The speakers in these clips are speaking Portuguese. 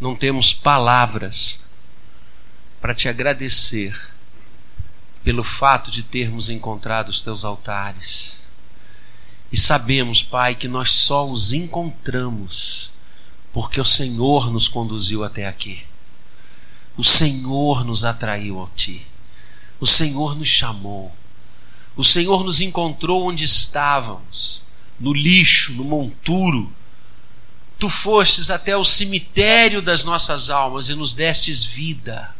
não temos palavras para te agradecer pelo fato de termos encontrado os teus altares. E sabemos, Pai, que nós só os encontramos porque o Senhor nos conduziu até aqui. O Senhor nos atraiu a Ti. O Senhor nos chamou. O Senhor nos encontrou onde estávamos no lixo, no monturo. Tu fostes até o cemitério das nossas almas e nos destes vida,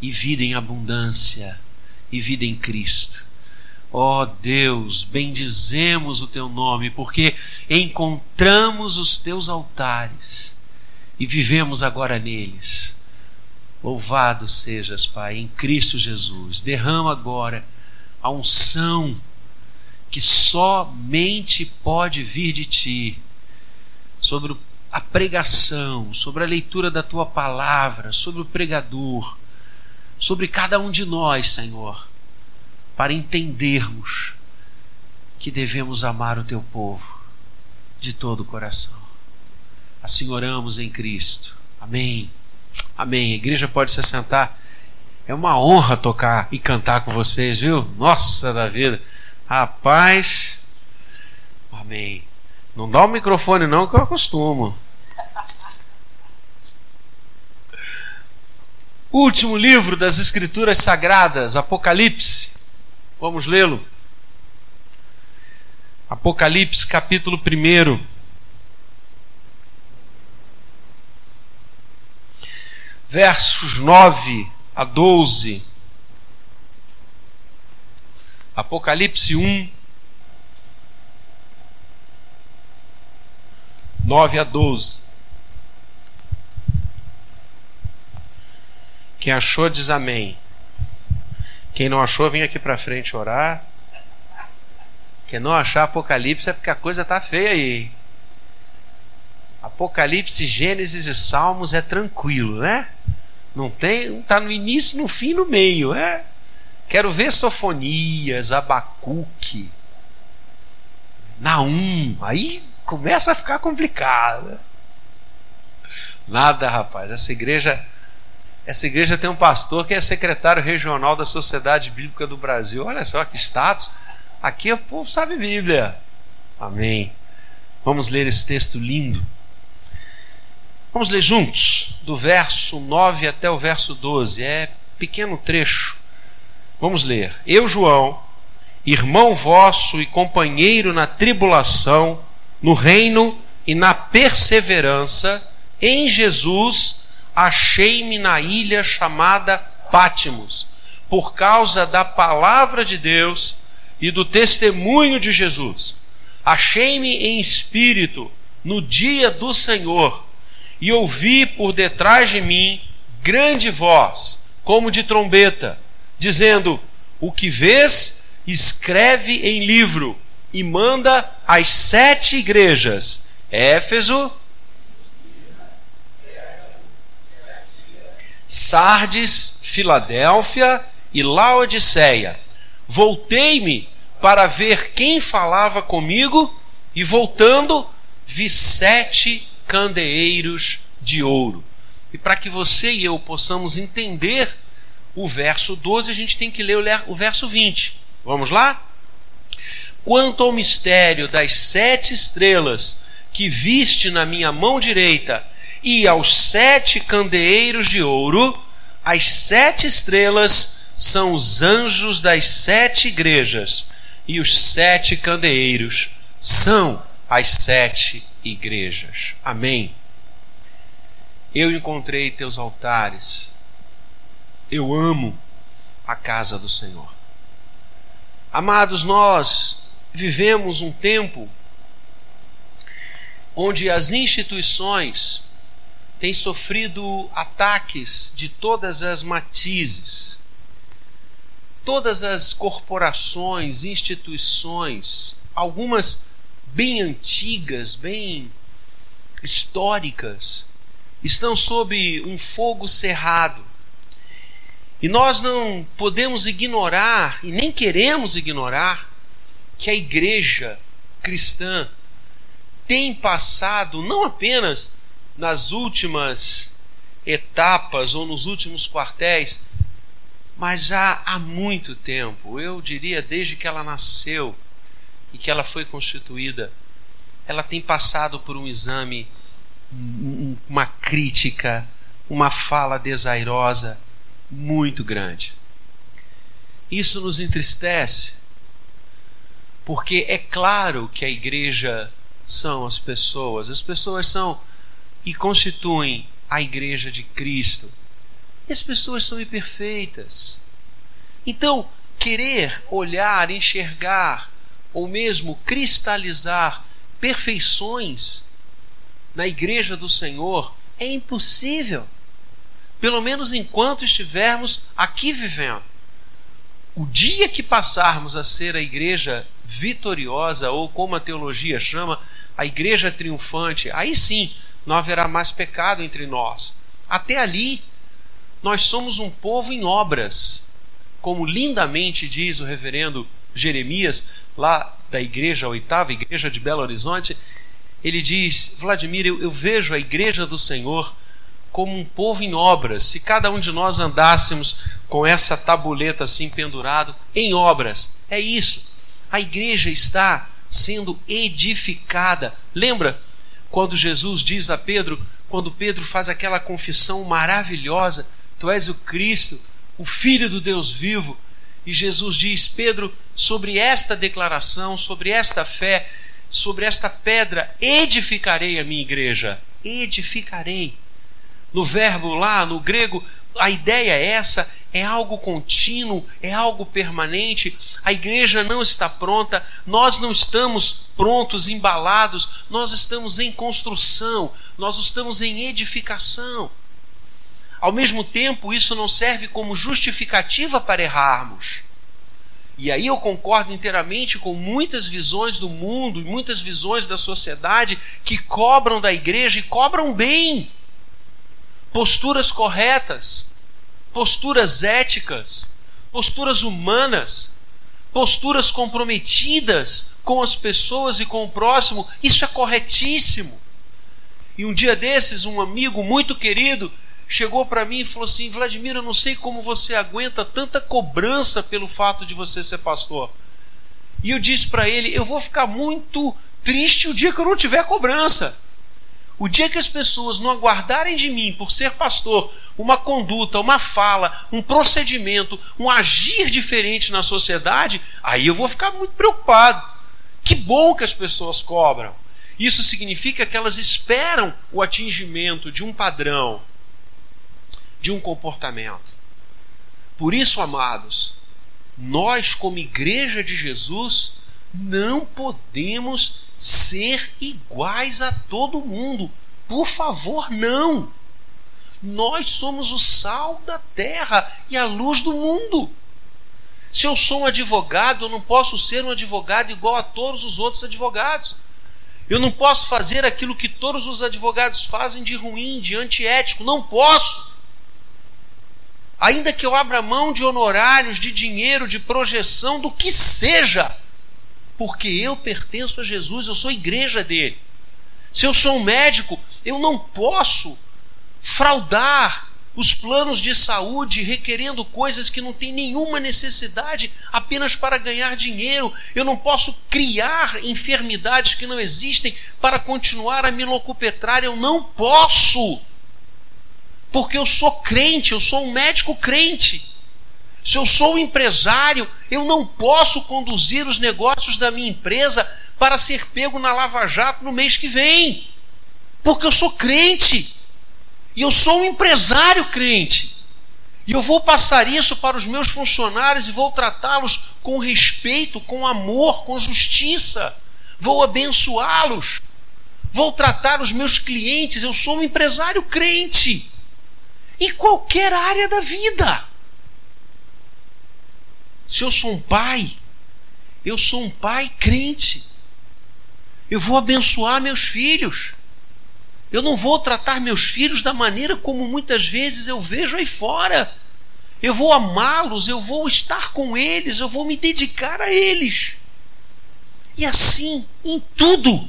e vida em abundância, e vida em Cristo. Ó oh Deus, bendizemos o teu nome, porque encontramos os teus altares e vivemos agora neles. Louvado sejas, Pai, em Cristo Jesus. Derrama agora a unção que somente pode vir de ti, sobre a pregação, sobre a leitura da tua palavra, sobre o pregador, sobre cada um de nós, Senhor, para entendermos que devemos amar o teu povo de todo o coração. Assim oramos em Cristo. Amém. Amém. A igreja pode se assentar. É uma honra tocar e cantar com vocês, viu? Nossa da vida. Rapaz. Amém. Não dá o microfone não que eu acostumo. Último livro das Escrituras Sagradas, Apocalipse. Vamos lê-lo. Apocalipse, capítulo 1. Versos 9 a 12. Apocalipse 1, 9 a 12. Quem achou, diz amém. Quem não achou, vem aqui para frente orar. Quem não achar Apocalipse é porque a coisa tá feia aí. Apocalipse, Gênesis e Salmos é tranquilo, né? Não tem, tá no início, no fim, no meio, é? Quero ver Sofonias, Abacuque, Naum. Aí começa a ficar complicado. Nada, rapaz. Essa igreja, essa igreja tem um pastor que é secretário regional da Sociedade Bíblica do Brasil. Olha só que status. Aqui o povo sabe Bíblia. Amém. Vamos ler esse texto lindo. Vamos ler juntos, do verso 9 até o verso 12. É pequeno trecho. Vamos ler. Eu, João, irmão vosso e companheiro na tribulação, no reino e na perseverança, em Jesus, achei-me na ilha chamada Pátimos, por causa da palavra de Deus e do testemunho de Jesus. Achei-me em espírito no dia do Senhor e ouvi por detrás de mim grande voz, como de trombeta dizendo: O que vês, escreve em livro e manda às sete igrejas: Éfeso, Sardes, Filadélfia e Laodiceia. Voltei-me para ver quem falava comigo e voltando vi sete candeeiros de ouro. E para que você e eu possamos entender o verso 12, a gente tem que ler o verso 20. Vamos lá? Quanto ao mistério das sete estrelas que viste na minha mão direita e aos sete candeeiros de ouro, as sete estrelas são os anjos das sete igrejas, e os sete candeeiros são as sete igrejas. Amém. Eu encontrei teus altares eu amo a casa do Senhor. Amados, nós vivemos um tempo onde as instituições têm sofrido ataques de todas as matizes. Todas as corporações, instituições, algumas bem antigas, bem históricas, estão sob um fogo cerrado e nós não podemos ignorar, e nem queremos ignorar, que a igreja cristã tem passado não apenas nas últimas etapas ou nos últimos quartéis, mas já há muito tempo, eu diria desde que ela nasceu e que ela foi constituída, ela tem passado por um exame, uma crítica, uma fala desairosa muito grande. Isso nos entristece, porque é claro que a igreja são as pessoas, as pessoas são e constituem a igreja de Cristo. E as pessoas são imperfeitas. Então, querer olhar, enxergar, ou mesmo cristalizar perfeições na igreja do Senhor é impossível. Pelo menos enquanto estivermos aqui vivendo. O dia que passarmos a ser a igreja vitoriosa, ou como a teologia chama, a igreja triunfante, aí sim não haverá mais pecado entre nós. Até ali, nós somos um povo em obras, como lindamente diz o reverendo Jeremias, lá da igreja, a oitava igreja de Belo Horizonte. Ele diz: Vladimir, eu, eu vejo a igreja do Senhor como um povo em obras. Se cada um de nós andássemos com essa tabuleta assim pendurado em obras, é isso. A igreja está sendo edificada. Lembra quando Jesus diz a Pedro, quando Pedro faz aquela confissão maravilhosa: Tu és o Cristo, o Filho do Deus vivo. E Jesus diz: Pedro, sobre esta declaração, sobre esta fé, sobre esta pedra, edificarei a minha igreja. Edificarei. No verbo lá, no grego, a ideia é essa, é algo contínuo, é algo permanente. A igreja não está pronta, nós não estamos prontos, embalados, nós estamos em construção, nós estamos em edificação. Ao mesmo tempo, isso não serve como justificativa para errarmos. E aí eu concordo inteiramente com muitas visões do mundo e muitas visões da sociedade que cobram da igreja e cobram bem posturas corretas, posturas éticas, posturas humanas, posturas comprometidas com as pessoas e com o próximo. Isso é corretíssimo. E um dia desses, um amigo muito querido chegou para mim e falou assim: Vladimir, eu não sei como você aguenta tanta cobrança pelo fato de você ser pastor. E eu disse para ele: eu vou ficar muito triste o dia que eu não tiver cobrança. O dia que as pessoas não aguardarem de mim, por ser pastor, uma conduta, uma fala, um procedimento, um agir diferente na sociedade, aí eu vou ficar muito preocupado. Que bom que as pessoas cobram. Isso significa que elas esperam o atingimento de um padrão, de um comportamento. Por isso, amados, nós, como igreja de Jesus, não podemos ser iguais a todo mundo. Por favor, não. Nós somos o sal da terra e a luz do mundo. Se eu sou um advogado, eu não posso ser um advogado igual a todos os outros advogados. Eu não posso fazer aquilo que todos os advogados fazem de ruim, de antiético. Não posso. Ainda que eu abra mão de honorários, de dinheiro, de projeção, do que seja porque eu pertenço a Jesus, eu sou igreja dele. Se eu sou um médico, eu não posso fraudar os planos de saúde requerendo coisas que não têm nenhuma necessidade apenas para ganhar dinheiro. Eu não posso criar enfermidades que não existem para continuar a me locupetrar. Eu não posso. Porque eu sou crente, eu sou um médico crente. Se eu sou um empresário, eu não posso conduzir os negócios da minha empresa para ser pego na Lava Jato no mês que vem. Porque eu sou crente. E eu sou um empresário crente. E eu vou passar isso para os meus funcionários e vou tratá-los com respeito, com amor, com justiça. Vou abençoá-los. Vou tratar os meus clientes. Eu sou um empresário crente. Em qualquer área da vida. Se eu sou um pai, eu sou um pai crente. Eu vou abençoar meus filhos. Eu não vou tratar meus filhos da maneira como muitas vezes eu vejo aí fora. Eu vou amá-los, eu vou estar com eles, eu vou me dedicar a eles. E assim, em tudo.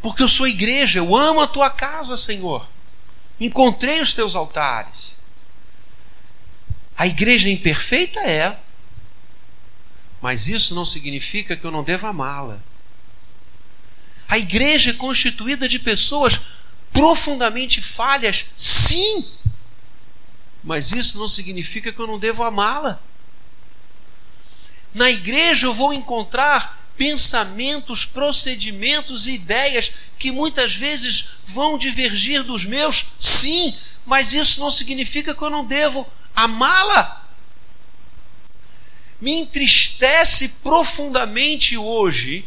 Porque eu sou igreja, eu amo a tua casa, Senhor. Encontrei os teus altares. A igreja imperfeita é, mas isso não significa que eu não devo amá-la. A igreja é constituída de pessoas profundamente falhas, sim, mas isso não significa que eu não devo amá-la. Na igreja eu vou encontrar pensamentos, procedimentos e ideias que muitas vezes vão divergir dos meus, sim, mas isso não significa que eu não devo amá-la. Me entristece profundamente hoje,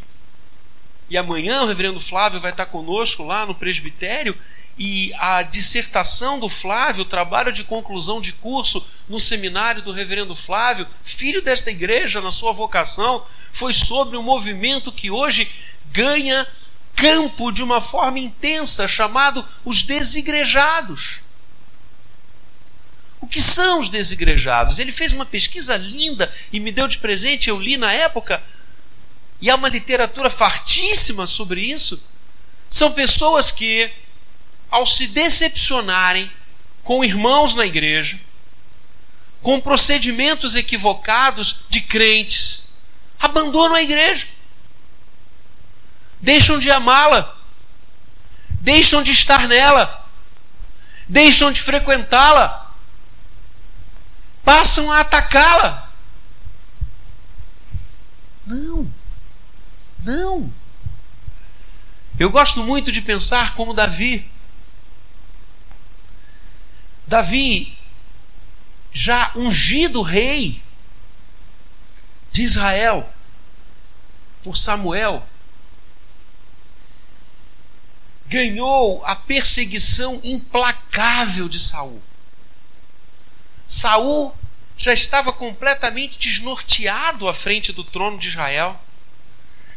e amanhã o reverendo Flávio vai estar conosco lá no presbitério, e a dissertação do Flávio, o trabalho de conclusão de curso no seminário do reverendo Flávio, filho desta igreja na sua vocação, foi sobre um movimento que hoje ganha campo de uma forma intensa, chamado os desigrejados. O que são os desigrejados? Ele fez uma pesquisa linda e me deu de presente, eu li na época, e há uma literatura fartíssima sobre isso. São pessoas que, ao se decepcionarem com irmãos na igreja, com procedimentos equivocados de crentes, abandonam a igreja, deixam de amá-la, deixam de estar nela, deixam de frequentá-la passam a atacá-la. Não, não. Eu gosto muito de pensar como Davi. Davi, já ungido rei de Israel por Samuel, ganhou a perseguição implacável de Saul. Saul já estava completamente desnorteado à frente do trono de Israel.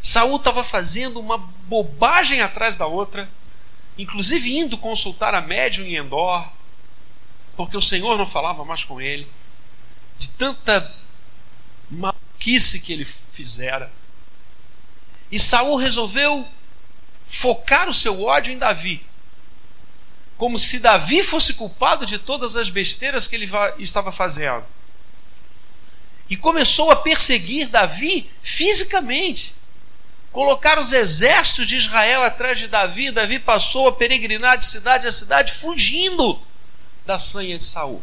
Saul estava fazendo uma bobagem atrás da outra, inclusive indo consultar a médium em Endor, porque o Senhor não falava mais com ele, de tanta maluquice que ele fizera. E Saul resolveu focar o seu ódio em Davi como se Davi fosse culpado de todas as besteiras que ele estava fazendo. E começou a perseguir Davi fisicamente. Colocar os exércitos de Israel atrás de Davi. Davi passou a peregrinar de cidade a cidade, fugindo da sanha de Saul.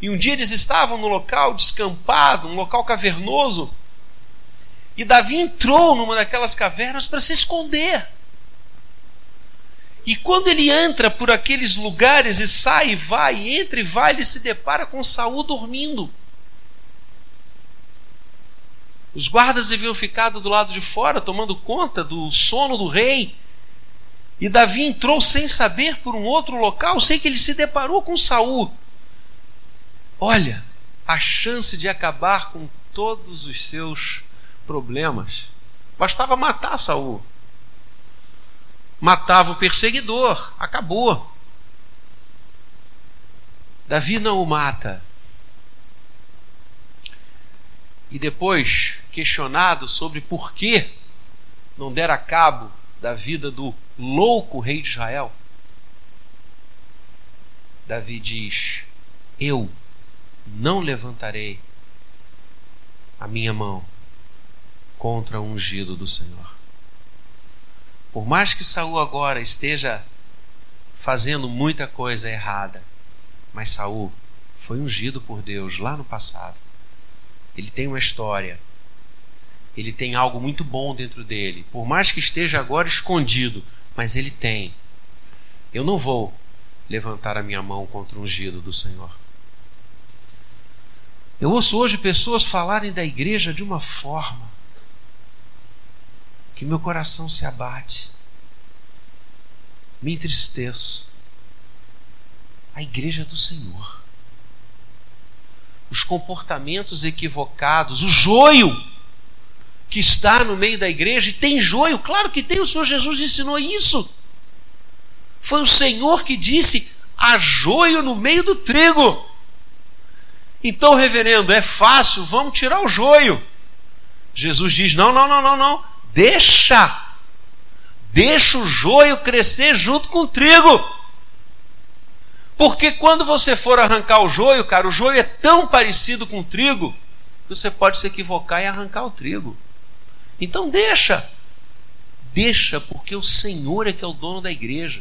E um dia eles estavam no local descampado, um local cavernoso. E Davi entrou numa daquelas cavernas para se esconder. E quando ele entra por aqueles lugares e sai e vai, entra e vai, ele se depara com Saul dormindo. Os guardas haviam ficado do lado de fora, tomando conta do sono do rei. E Davi entrou sem saber por um outro local, sei que ele se deparou com Saul. Olha, a chance de acabar com todos os seus problemas. Bastava matar Saul matava o perseguidor, acabou. Davi não o mata. E depois, questionado sobre por que não dera cabo da vida do louco rei de Israel, Davi diz: Eu não levantarei a minha mão contra o ungido do Senhor. Por mais que Saul agora esteja fazendo muita coisa errada, mas Saul foi ungido por Deus lá no passado. Ele tem uma história. Ele tem algo muito bom dentro dele. Por mais que esteja agora escondido, mas ele tem. Eu não vou levantar a minha mão contra o ungido do Senhor. Eu ouço hoje pessoas falarem da igreja de uma forma que meu coração se abate, me entristeço. A igreja do Senhor. Os comportamentos equivocados, o joio que está no meio da igreja, e tem joio, claro que tem, o Senhor Jesus ensinou isso. Foi o Senhor que disse: há joio no meio do trigo. Então, reverendo, é fácil, vamos tirar o joio. Jesus diz: não, não, não, não, não. Deixa. Deixa o joio crescer junto com o trigo. Porque quando você for arrancar o joio, cara, o joio é tão parecido com o trigo que você pode se equivocar e arrancar o trigo. Então deixa. Deixa, porque o Senhor é que é o dono da igreja.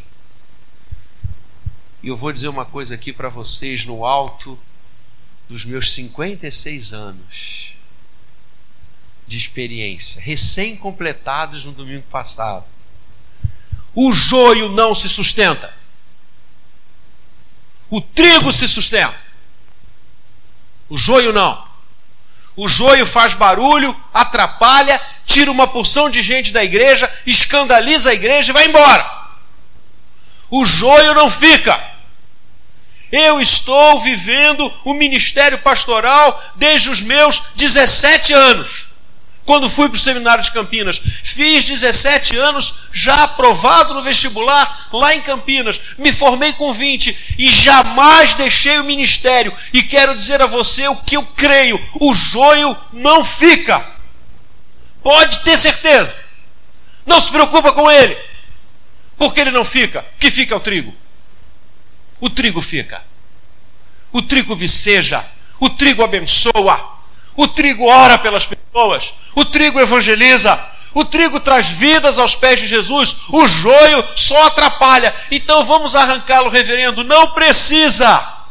E eu vou dizer uma coisa aqui para vocês no alto dos meus 56 anos de experiência, recém-completados no domingo passado. O joio não se sustenta. O trigo se sustenta. O joio não. O joio faz barulho, atrapalha, tira uma porção de gente da igreja, escandaliza a igreja e vai embora. O joio não fica. Eu estou vivendo o ministério pastoral desde os meus 17 anos quando fui para o seminário de Campinas. Fiz 17 anos, já aprovado no vestibular lá em Campinas. Me formei com 20 e jamais deixei o ministério. E quero dizer a você o que eu creio: o joio não fica. Pode ter certeza. Não se preocupa com ele. Porque ele não fica. Que fica o trigo. O trigo fica. O trigo viceja. O trigo abençoa o trigo ora pelas pessoas, o trigo evangeliza, o trigo traz vidas aos pés de Jesus, o joio só atrapalha. Então vamos arrancá-lo, reverendo. Não precisa,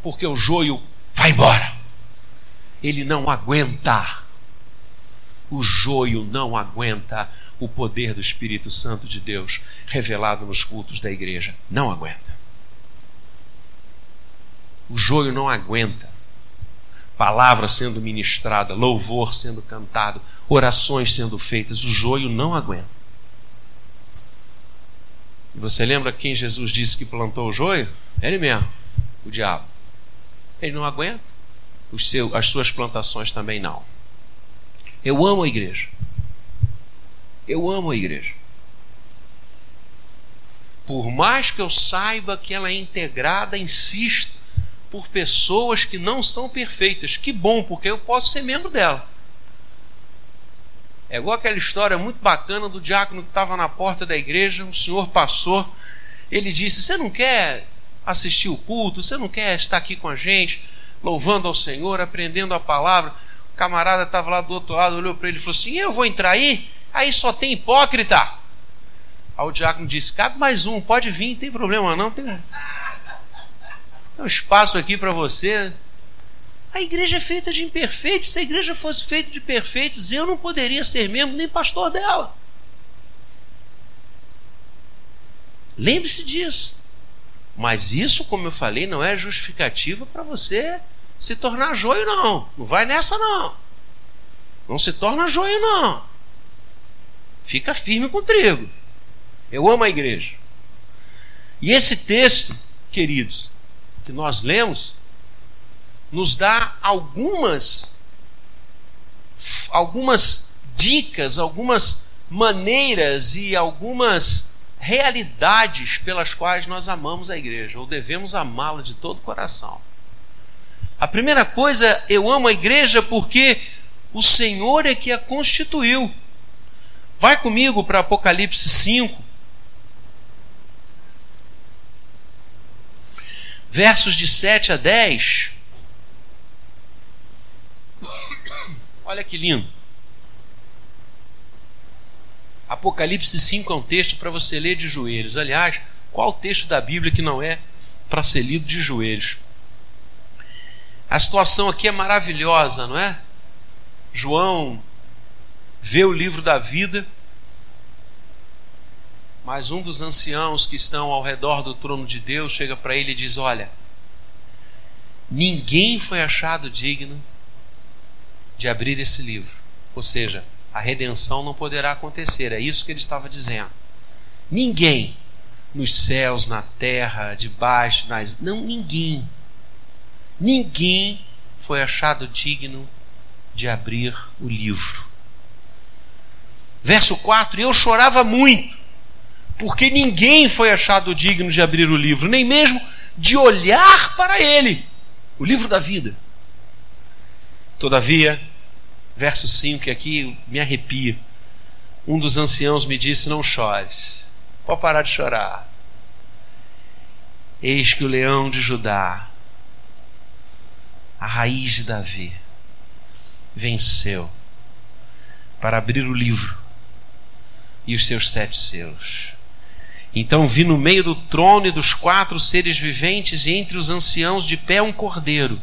porque o joio vai embora. Ele não aguenta. O joio não aguenta o poder do Espírito Santo de Deus revelado nos cultos da igreja. Não aguenta. O joio não aguenta palavra sendo ministrada, louvor sendo cantado, orações sendo feitas, o joio não aguenta. E você lembra quem Jesus disse que plantou o joio? Ele mesmo, o diabo. Ele não aguenta, as suas plantações também não. Eu amo a igreja. Eu amo a igreja. Por mais que eu saiba que ela é integrada, insisto, por pessoas que não são perfeitas. Que bom, porque eu posso ser membro dela. É igual aquela história muito bacana do diácono que estava na porta da igreja, o senhor passou, ele disse: Você não quer assistir o culto? Você não quer estar aqui com a gente, louvando ao Senhor, aprendendo a palavra? O camarada estava lá do outro lado, olhou para ele e falou assim: Eu vou entrar aí? Aí só tem hipócrita. Aí o diácono disse: Cabe mais um, pode vir, não tem problema não. Tem... Um espaço aqui para você. A igreja é feita de imperfeitos. Se a igreja fosse feita de perfeitos, eu não poderia ser membro nem pastor dela. Lembre-se disso. Mas isso, como eu falei, não é justificativa para você se tornar joio, não. Não vai nessa, não. Não se torna joio, não. Fica firme com o trigo. Eu amo a igreja. E esse texto, queridos, que nós lemos nos dá algumas algumas dicas, algumas maneiras e algumas realidades pelas quais nós amamos a igreja ou devemos amá-la de todo o coração. A primeira coisa, eu amo a igreja porque o Senhor é que a constituiu. Vai comigo para Apocalipse 5. Versos de 7 a 10. Olha que lindo. Apocalipse 5 é um texto para você ler de joelhos. Aliás, qual texto da Bíblia que não é para ser lido de joelhos? A situação aqui é maravilhosa, não é? João vê o livro da vida mas um dos anciãos que estão ao redor do trono de Deus chega para ele e diz: Olha, ninguém foi achado digno de abrir esse livro. Ou seja, a redenção não poderá acontecer. É isso que ele estava dizendo. Ninguém nos céus, na terra, debaixo, nas. Não, ninguém. Ninguém foi achado digno de abrir o livro. Verso 4: Eu chorava muito porque ninguém foi achado digno de abrir o livro, nem mesmo de olhar para ele, o livro da vida. Todavia, verso 5, que aqui me arrepia. um dos anciãos me disse: Não chores, pode parar de chorar. Eis que o leão de Judá, a raiz de Davi, venceu para abrir o livro e os seus sete selos. Então vi no meio do trono e dos quatro seres viventes e entre os anciãos de pé um cordeiro,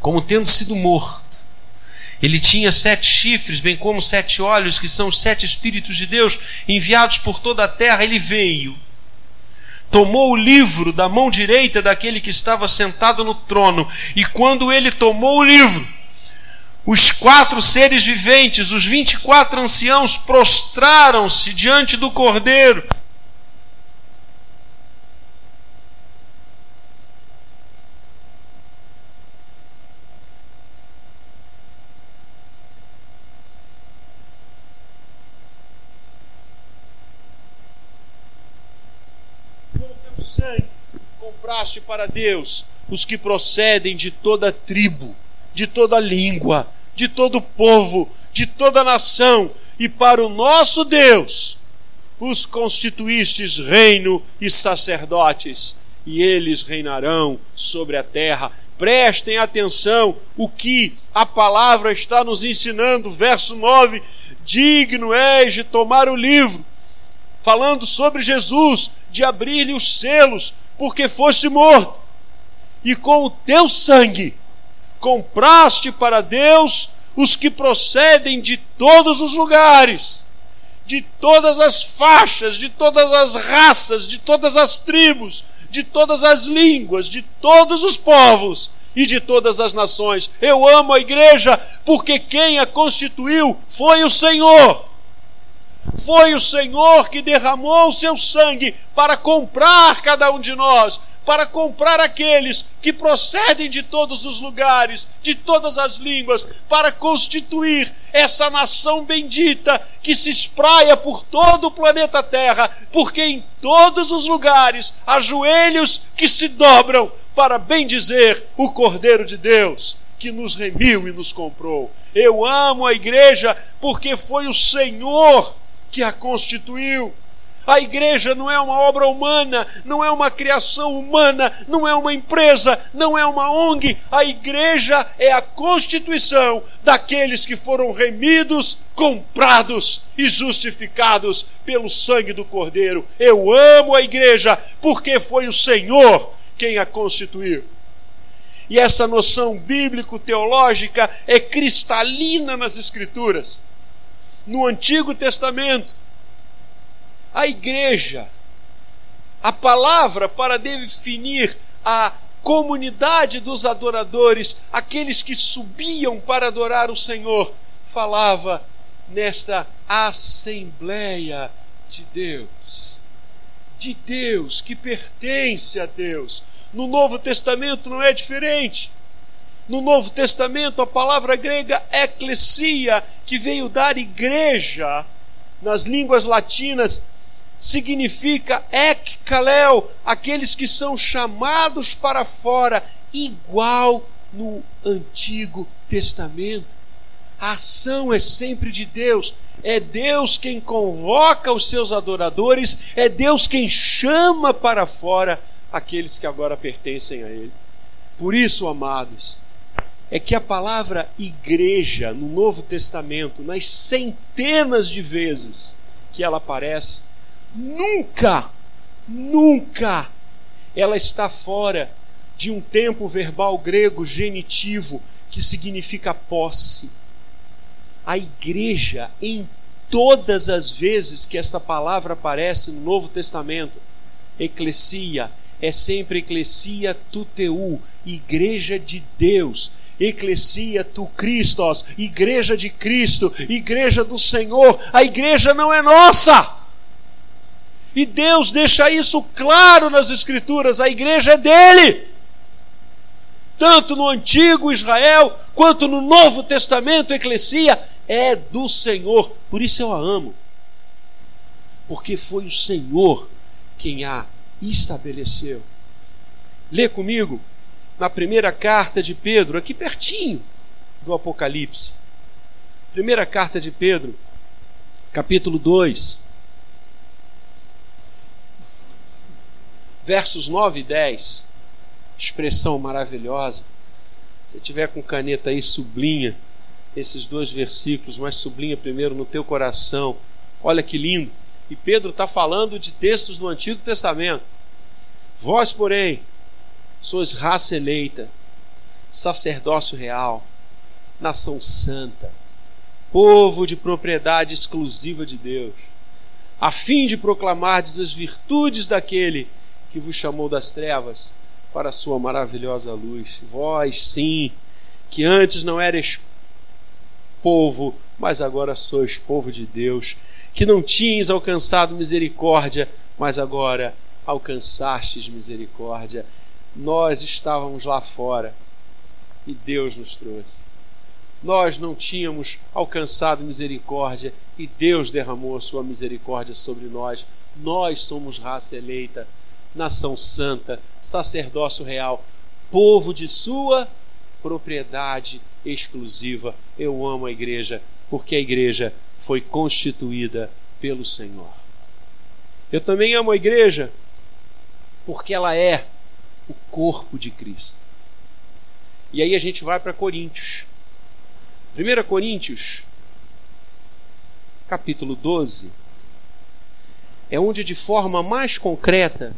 como tendo sido morto. Ele tinha sete chifres, bem como sete olhos, que são os sete Espíritos de Deus enviados por toda a terra. Ele veio, tomou o livro da mão direita daquele que estava sentado no trono, e quando ele tomou o livro, os quatro seres viventes, os vinte e quatro anciãos, prostraram-se diante do cordeiro para Deus os que procedem de toda tribo, de toda língua, de todo povo, de toda nação, e para o nosso Deus os constituístes reino e sacerdotes, e eles reinarão sobre a terra. Prestem atenção o que a palavra está nos ensinando, verso 9: Digno és de tomar o livro, falando sobre Jesus, de abrir-lhe os selos, porque foste morto, e com o teu sangue compraste para Deus os que procedem de todos os lugares, de todas as faixas, de todas as raças, de todas as tribos, de todas as línguas, de todos os povos e de todas as nações. Eu amo a igreja porque quem a constituiu foi o Senhor. Foi o Senhor que derramou o seu sangue para comprar cada um de nós, para comprar aqueles que procedem de todos os lugares, de todas as línguas, para constituir essa nação bendita que se espraia por todo o planeta Terra, porque em todos os lugares há joelhos que se dobram para bendizer o Cordeiro de Deus que nos remiu e nos comprou. Eu amo a igreja porque foi o Senhor que a constituiu. A igreja não é uma obra humana, não é uma criação humana, não é uma empresa, não é uma ONG. A igreja é a constituição daqueles que foram remidos, comprados e justificados pelo sangue do Cordeiro. Eu amo a igreja porque foi o Senhor quem a constituiu. E essa noção bíblico-teológica é cristalina nas Escrituras no Antigo Testamento. A igreja, a palavra para definir a comunidade dos adoradores, aqueles que subiam para adorar o Senhor, falava nesta Assembleia de Deus. De Deus, que pertence a Deus. No Novo Testamento não é diferente. No Novo Testamento, a palavra grega eclesia, que veio dar igreja, nas línguas latinas, significa ekkalel, aqueles que são chamados para fora, igual no Antigo Testamento. A ação é sempre de Deus. É Deus quem convoca os seus adoradores, é Deus quem chama para fora aqueles que agora pertencem a Ele. Por isso, amados, é que a palavra igreja no Novo Testamento, nas centenas de vezes que ela aparece, nunca, nunca ela está fora de um tempo verbal grego genitivo que significa posse. A igreja, em todas as vezes que esta palavra aparece no Novo Testamento, eclesia, é sempre eclesia tuteu, igreja de Deus, Eclesia tu Christos, igreja de Cristo, igreja do Senhor. A igreja não é nossa. E Deus deixa isso claro nas Escrituras: a igreja é dele. Tanto no antigo Israel quanto no Novo Testamento, a eclesia é do Senhor. Por isso eu a amo. Porque foi o Senhor quem a estabeleceu. Lê comigo na primeira carta de Pedro, aqui pertinho do Apocalipse. Primeira carta de Pedro, capítulo 2, versos 9 e 10. Expressão maravilhosa. Se tiver com caneta aí, sublinha esses dois versículos, mas sublinha primeiro no teu coração. Olha que lindo. E Pedro está falando de textos do Antigo Testamento. Vós, porém, sois raça eleita, sacerdócio real, nação santa, povo de propriedade exclusiva de Deus, a fim de proclamardes as virtudes daquele que vos chamou das trevas para a sua maravilhosa luz. Vós, sim, que antes não eres povo, mas agora sois povo de Deus, que não tinhas alcançado misericórdia, mas agora alcançastes misericórdia. Nós estávamos lá fora e Deus nos trouxe. Nós não tínhamos alcançado misericórdia e Deus derramou a sua misericórdia sobre nós. Nós somos raça eleita, nação santa, sacerdócio real, povo de sua propriedade exclusiva. Eu amo a igreja porque a igreja foi constituída pelo Senhor. Eu também amo a igreja porque ela é corpo de Cristo. E aí a gente vai para Coríntios. 1 Coríntios, capítulo 12, é onde de forma mais concreta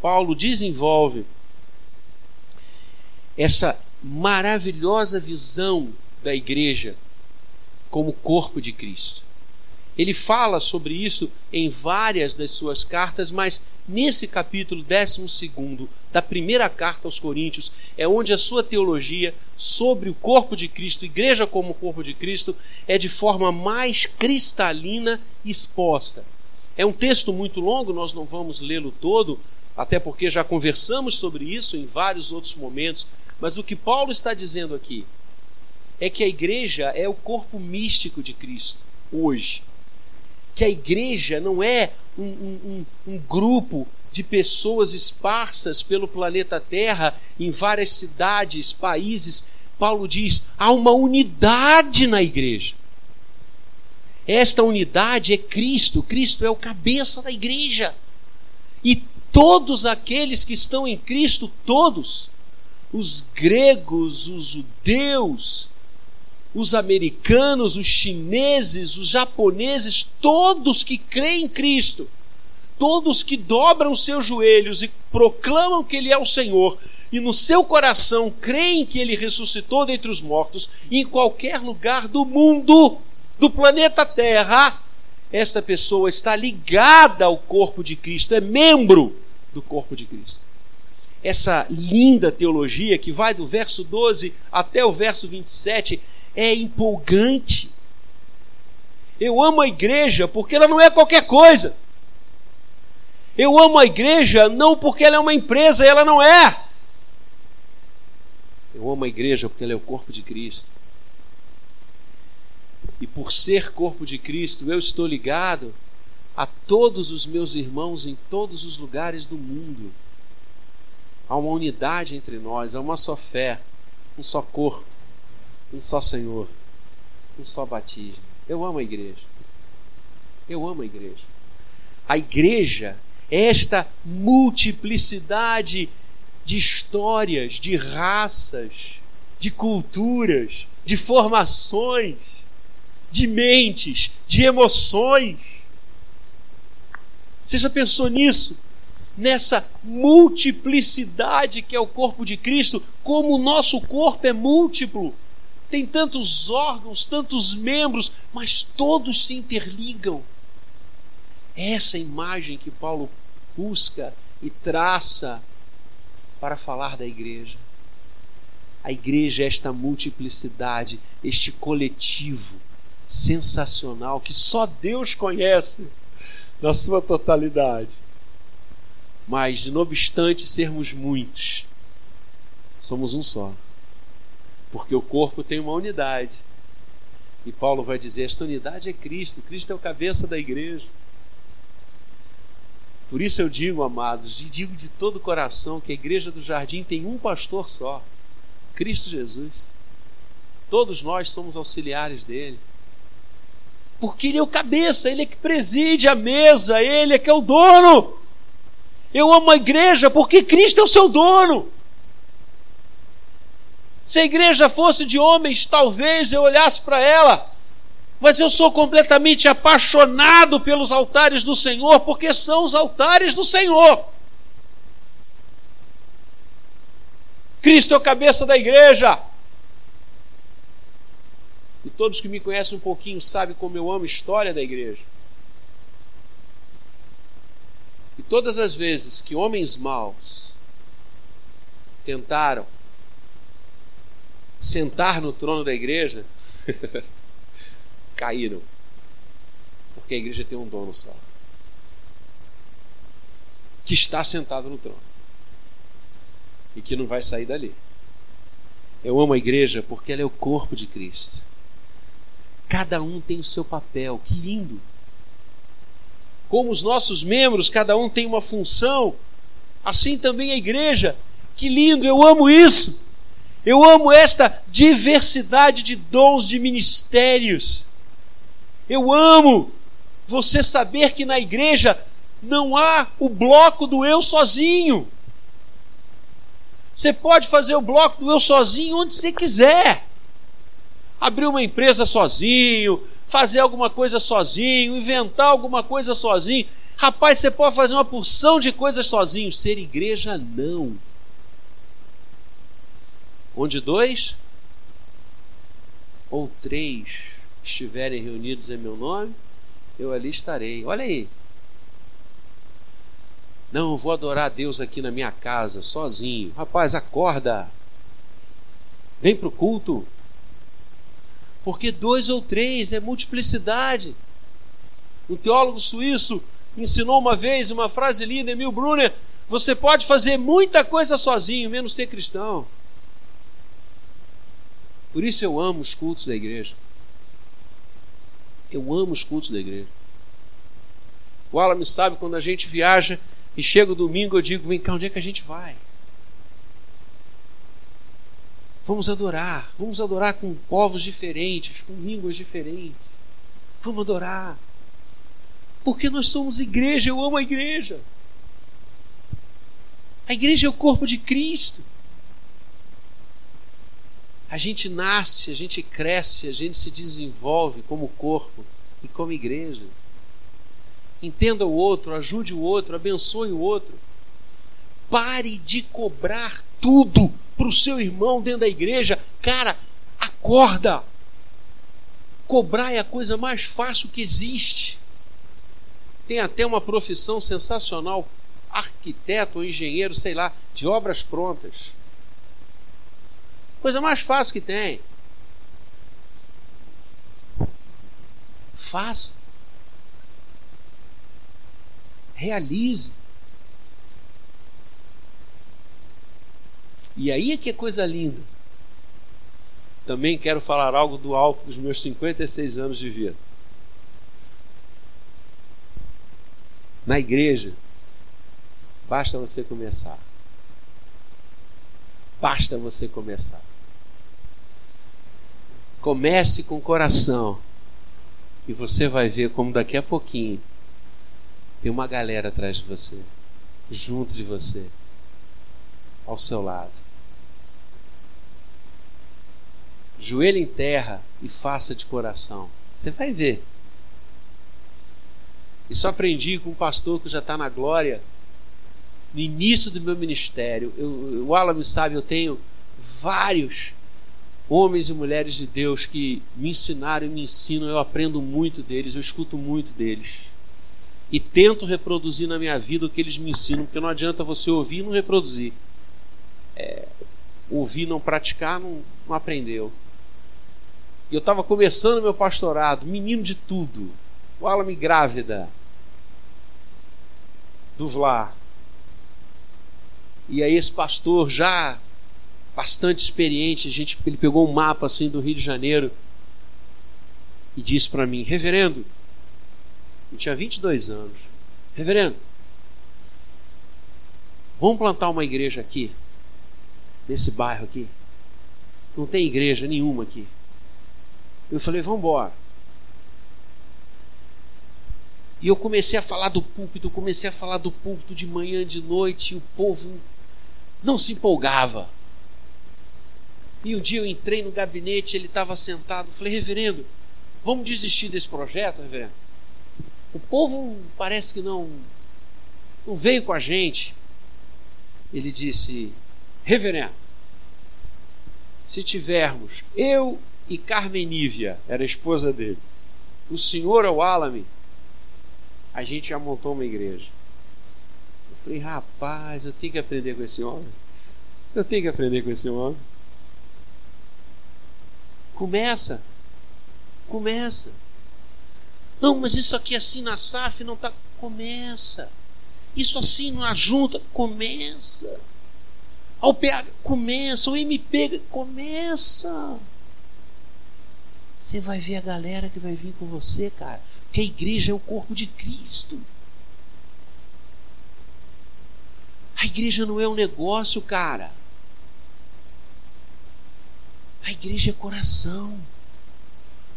Paulo desenvolve essa maravilhosa visão da igreja como corpo de Cristo. Ele fala sobre isso em várias das suas cartas, mas nesse capítulo 12 da primeira carta aos Coríntios é onde a sua teologia sobre o corpo de Cristo, igreja como corpo de Cristo, é de forma mais cristalina exposta. É um texto muito longo, nós não vamos lê-lo todo, até porque já conversamos sobre isso em vários outros momentos, mas o que Paulo está dizendo aqui é que a igreja é o corpo místico de Cristo hoje. Que a igreja não é um, um, um, grupo de pessoas esparsas pelo planeta Terra, em várias cidades, países. Paulo diz: há uma unidade na igreja. Esta unidade é Cristo, Cristo é o cabeça da igreja. E todos aqueles que estão em Cristo, todos, os gregos, os judeus, os americanos, os chineses, os japoneses, todos que creem em Cristo, todos que dobram seus joelhos e proclamam que Ele é o Senhor, e no seu coração creem que Ele ressuscitou dentre os mortos, em qualquer lugar do mundo, do planeta Terra, esta pessoa está ligada ao corpo de Cristo, é membro do corpo de Cristo. Essa linda teologia que vai do verso 12 até o verso 27 é empolgante. Eu amo a igreja porque ela não é qualquer coisa. Eu amo a igreja não porque ela é uma empresa, ela não é. Eu amo a igreja porque ela é o corpo de Cristo. E por ser corpo de Cristo, eu estou ligado a todos os meus irmãos em todos os lugares do mundo. Há uma unidade entre nós, há uma só fé, um só corpo, um só Senhor, um só batismo. Eu amo a igreja. Eu amo a igreja. A igreja é esta multiplicidade de histórias, de raças, de culturas, de formações de mentes, de emoções. Você já pensou nisso? Nessa multiplicidade que é o corpo de Cristo, como o nosso corpo é múltiplo, tem tantos órgãos, tantos membros, mas todos se interligam. É essa imagem que Paulo busca e traça para falar da igreja. A igreja é esta multiplicidade, este coletivo sensacional que só Deus conhece na sua totalidade. Mas, não obstante sermos muitos, somos um só. Porque o corpo tem uma unidade. E Paulo vai dizer: esta unidade é Cristo, Cristo é o cabeça da igreja. Por isso eu digo, amados, e digo de todo o coração que a igreja do jardim tem um pastor só: Cristo Jesus. Todos nós somos auxiliares dele. Porque ele é o cabeça, ele é que preside a mesa, ele é que é o dono. Eu amo a igreja porque Cristo é o seu dono. Se a igreja fosse de homens, talvez eu olhasse para ela, mas eu sou completamente apaixonado pelos altares do Senhor, porque são os altares do Senhor. Cristo é o cabeça da igreja. E todos que me conhecem um pouquinho sabem como eu amo a história da igreja. E todas as vezes que homens maus tentaram sentar no trono da igreja, caíram. Porque a igreja tem um dono só. Que está sentado no trono. E que não vai sair dali. Eu amo a igreja porque ela é o corpo de Cristo. Cada um tem o seu papel. Que lindo! Como os nossos membros, cada um tem uma função, assim também a igreja. Que lindo! Eu amo isso. Eu amo esta diversidade de dons, de ministérios. Eu amo você saber que na igreja não há o bloco do eu sozinho. Você pode fazer o bloco do eu sozinho onde você quiser abrir uma empresa sozinho, fazer alguma coisa sozinho, inventar alguma coisa sozinho. Rapaz, você pode fazer uma porção de coisas sozinho. Ser igreja, não. Onde dois ou três estiverem reunidos em meu nome, eu ali estarei. Olha aí. Não, eu vou adorar a Deus aqui na minha casa, sozinho. Rapaz, acorda. Vem para o culto. Porque dois ou três é multiplicidade. Um teólogo suíço ensinou uma vez uma frase linda, Emil Brunner: você pode fazer muita coisa sozinho, menos ser cristão. Por isso eu amo os cultos da igreja. Eu amo os cultos da igreja. O Alan sabe quando a gente viaja e chega o domingo, eu digo: vem cá, onde é que a gente vai? Vamos adorar, vamos adorar com povos diferentes, com línguas diferentes. Vamos adorar. Porque nós somos igreja, eu amo a igreja. A igreja é o corpo de Cristo. A gente nasce, a gente cresce, a gente se desenvolve como corpo e como igreja. Entenda o outro, ajude o outro, abençoe o outro. Pare de cobrar tudo para o seu irmão dentro da igreja, cara, acorda. Cobrar é a coisa mais fácil que existe. Tem até uma profissão sensacional, arquiteto ou engenheiro, sei lá, de obras prontas. Coisa mais fácil que tem. Faça. Realize. E aí é que é coisa linda. Também quero falar algo do alto dos meus 56 anos de vida. Na igreja, basta você começar. Basta você começar. Comece com o coração. E você vai ver como daqui a pouquinho tem uma galera atrás de você, junto de você, ao seu lado. joelho em terra e faça de coração. Você vai ver. Isso aprendi com um pastor que já está na glória. No início do meu ministério, eu, o Alan sabe, eu tenho vários homens e mulheres de Deus que me ensinaram e me ensinam, eu aprendo muito deles, eu escuto muito deles. E tento reproduzir na minha vida o que eles me ensinam, porque não adianta você ouvir e não reproduzir. É, ouvir não praticar, não, não aprendeu. E eu estava começando meu pastorado, menino de tudo. O Alame grávida. Do Vlá. E aí esse pastor já bastante experiente, a gente, ele pegou um mapa assim do Rio de Janeiro e disse para mim, reverendo, eu tinha 22 anos, reverendo, vamos plantar uma igreja aqui, nesse bairro aqui. Não tem igreja nenhuma aqui. Eu falei, vamos embora. E eu comecei a falar do púlpito, comecei a falar do púlpito de manhã, de noite, e o povo não se empolgava. E um dia eu entrei no gabinete, ele estava sentado, falei, reverendo, vamos desistir desse projeto, reverendo? O povo parece que não, não veio com a gente. Ele disse, reverendo, se tivermos eu e Carmenívia, era a esposa dele, o senhor ao Alame, a gente já montou uma igreja. Eu falei, rapaz, eu tenho que aprender com esse homem. Eu tenho que aprender com esse homem. Começa. Começa. Não, mas isso aqui assim na SAF não está. Começa. Isso assim na junta. Começa. Ao PH, começa. O MP, começa. Você vai ver a galera que vai vir com você, cara. Porque a igreja é o corpo de Cristo. A igreja não é um negócio, cara. A igreja é coração.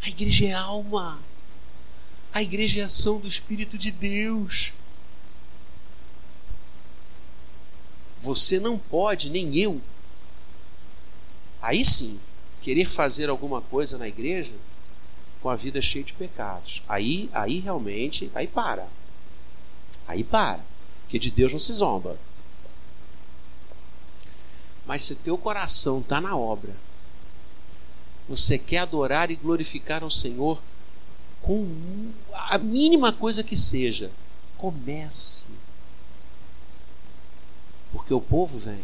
A igreja é alma. A igreja é ação do Espírito de Deus. Você não pode, nem eu. Aí sim, querer fazer alguma coisa na igreja com a vida cheia de pecados. Aí, aí realmente, aí para. Aí para. Porque de Deus não se zomba. Mas se teu coração está na obra, você quer adorar e glorificar ao Senhor com a mínima coisa que seja, comece. Porque o povo vem.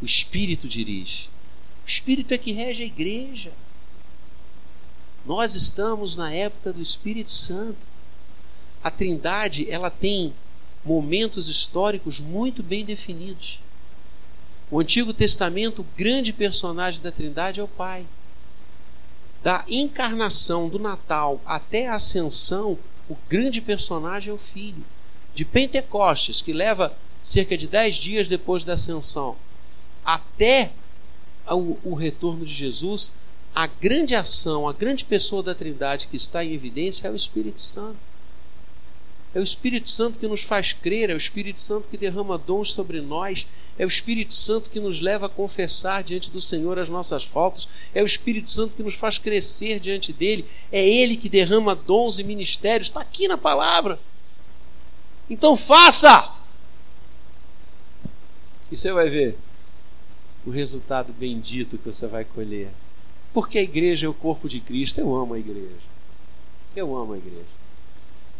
O Espírito dirige. O Espírito é que rege a igreja. Nós estamos na época do Espírito Santo. A Trindade, ela tem momentos históricos muito bem definidos. O Antigo Testamento, o grande personagem da Trindade é o Pai. Da encarnação do Natal até a ascensão, o grande personagem é o Filho. De Pentecostes, que leva cerca de dez dias depois da ascensão, até o, o retorno de Jesus, a grande ação, a grande pessoa da Trindade que está em evidência é o Espírito Santo. É o Espírito Santo que nos faz crer, é o Espírito Santo que derrama dons sobre nós, é o Espírito Santo que nos leva a confessar diante do Senhor as nossas faltas, é o Espírito Santo que nos faz crescer diante dele, é ele que derrama dons e ministérios, está aqui na palavra. Então faça! E você vai ver o resultado bendito que você vai colher. Porque a igreja é o corpo de Cristo. Eu amo a igreja. Eu amo a igreja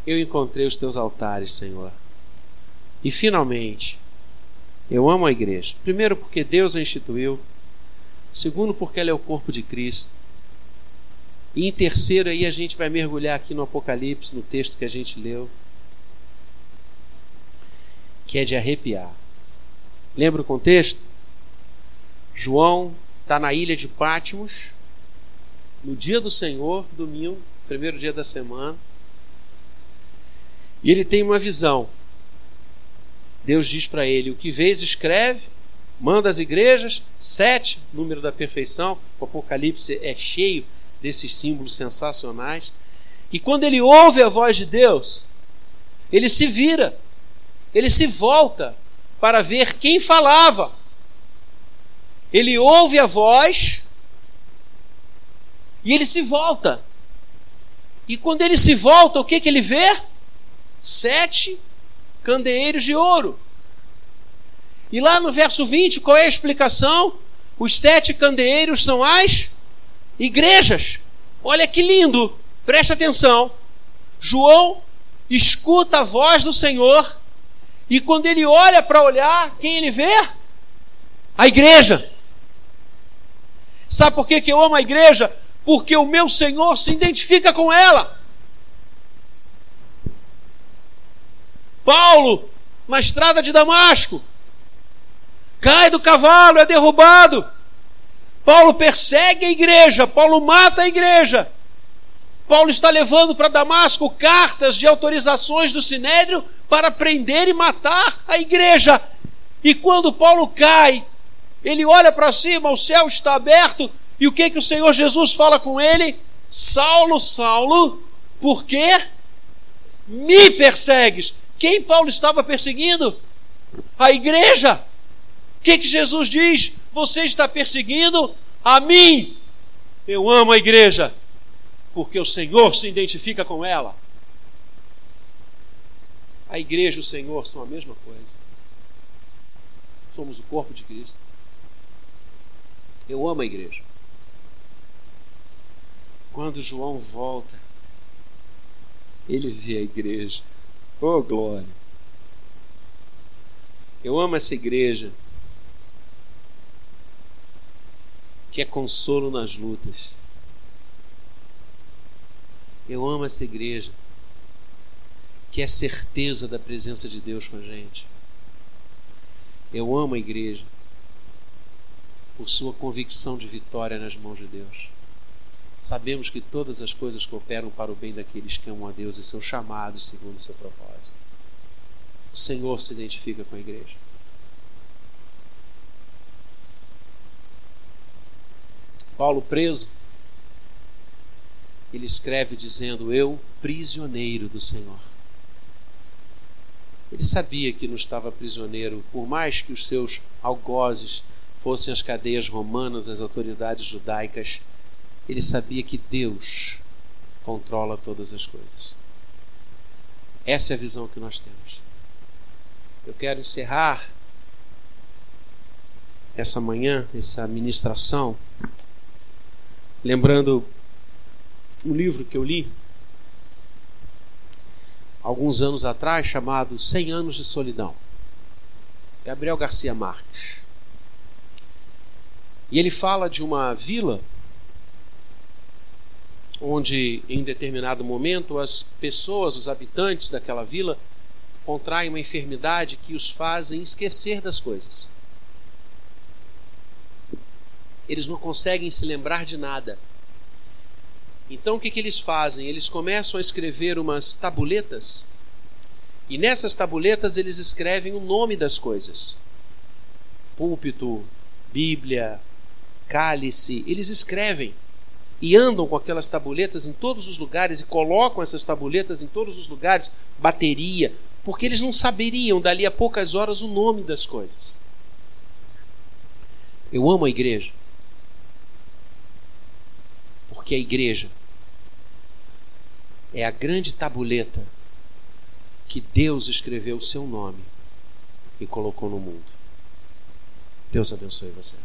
eu encontrei os teus altares, Senhor. E finalmente, eu amo a igreja. Primeiro, porque Deus a instituiu. Segundo, porque ela é o corpo de Cristo. E em terceiro, aí a gente vai mergulhar aqui no Apocalipse, no texto que a gente leu, que é de arrepiar. Lembra o contexto? João está na ilha de Pátimos, no dia do Senhor, domingo, primeiro dia da semana. E ele tem uma visão. Deus diz para ele: O que vês, escreve, manda às igrejas, sete, número da perfeição. O Apocalipse é cheio desses símbolos sensacionais. E quando ele ouve a voz de Deus, ele se vira, ele se volta para ver quem falava. Ele ouve a voz e ele se volta. E quando ele se volta, o que, que ele vê? Sete candeeiros de ouro. E lá no verso 20, qual é a explicação? Os sete candeeiros são as igrejas. Olha que lindo, preste atenção. João escuta a voz do Senhor e quando ele olha para olhar, quem ele vê? A igreja. Sabe por que, que eu amo a igreja? Porque o meu Senhor se identifica com ela. Paulo, na estrada de Damasco, cai do cavalo, é derrubado. Paulo persegue a igreja, Paulo mata a igreja. Paulo está levando para Damasco cartas de autorizações do sinédrio para prender e matar a igreja. E quando Paulo cai, ele olha para cima, o céu está aberto E o que que o Senhor Jesus fala com ele? Saulo, Saulo, por que me persegues? Quem Paulo estava perseguindo? A igreja. O que, que Jesus diz? Você está perseguindo a mim. Eu amo a igreja, porque o Senhor se identifica com ela. A igreja e o Senhor são a mesma coisa. Somos o corpo de Cristo. Eu amo a igreja. Quando João volta, ele vê a igreja. Oh, glória! Eu amo essa igreja que é consolo nas lutas. Eu amo essa igreja que é certeza da presença de Deus com a gente. Eu amo a igreja por sua convicção de vitória nas mãos de Deus. Sabemos que todas as coisas cooperam para o bem daqueles que amam a Deus e são chamados segundo o seu propósito. O Senhor se identifica com a igreja. Paulo preso, ele escreve dizendo: Eu, prisioneiro do Senhor. Ele sabia que não estava prisioneiro, por mais que os seus algozes fossem as cadeias romanas, as autoridades judaicas, ele sabia que Deus controla todas as coisas. Essa é a visão que nós temos. Eu quero encerrar essa manhã, essa ministração, lembrando um livro que eu li alguns anos atrás chamado Cem Anos de Solidão. Gabriel Garcia Marques. E ele fala de uma vila onde, em determinado momento, as pessoas, os habitantes daquela vila, contraem uma enfermidade que os fazem esquecer das coisas. Eles não conseguem se lembrar de nada. Então o que, que eles fazem? Eles começam a escrever umas tabuletas, e nessas tabuletas eles escrevem o nome das coisas: púlpito, Bíblia, cálice, eles escrevem e andam com aquelas tabuletas em todos os lugares e colocam essas tabuletas em todos os lugares, bateria, porque eles não saberiam dali a poucas horas o nome das coisas. Eu amo a igreja. Porque a igreja é a grande tabuleta que Deus escreveu o seu nome e colocou no mundo. Deus abençoe você.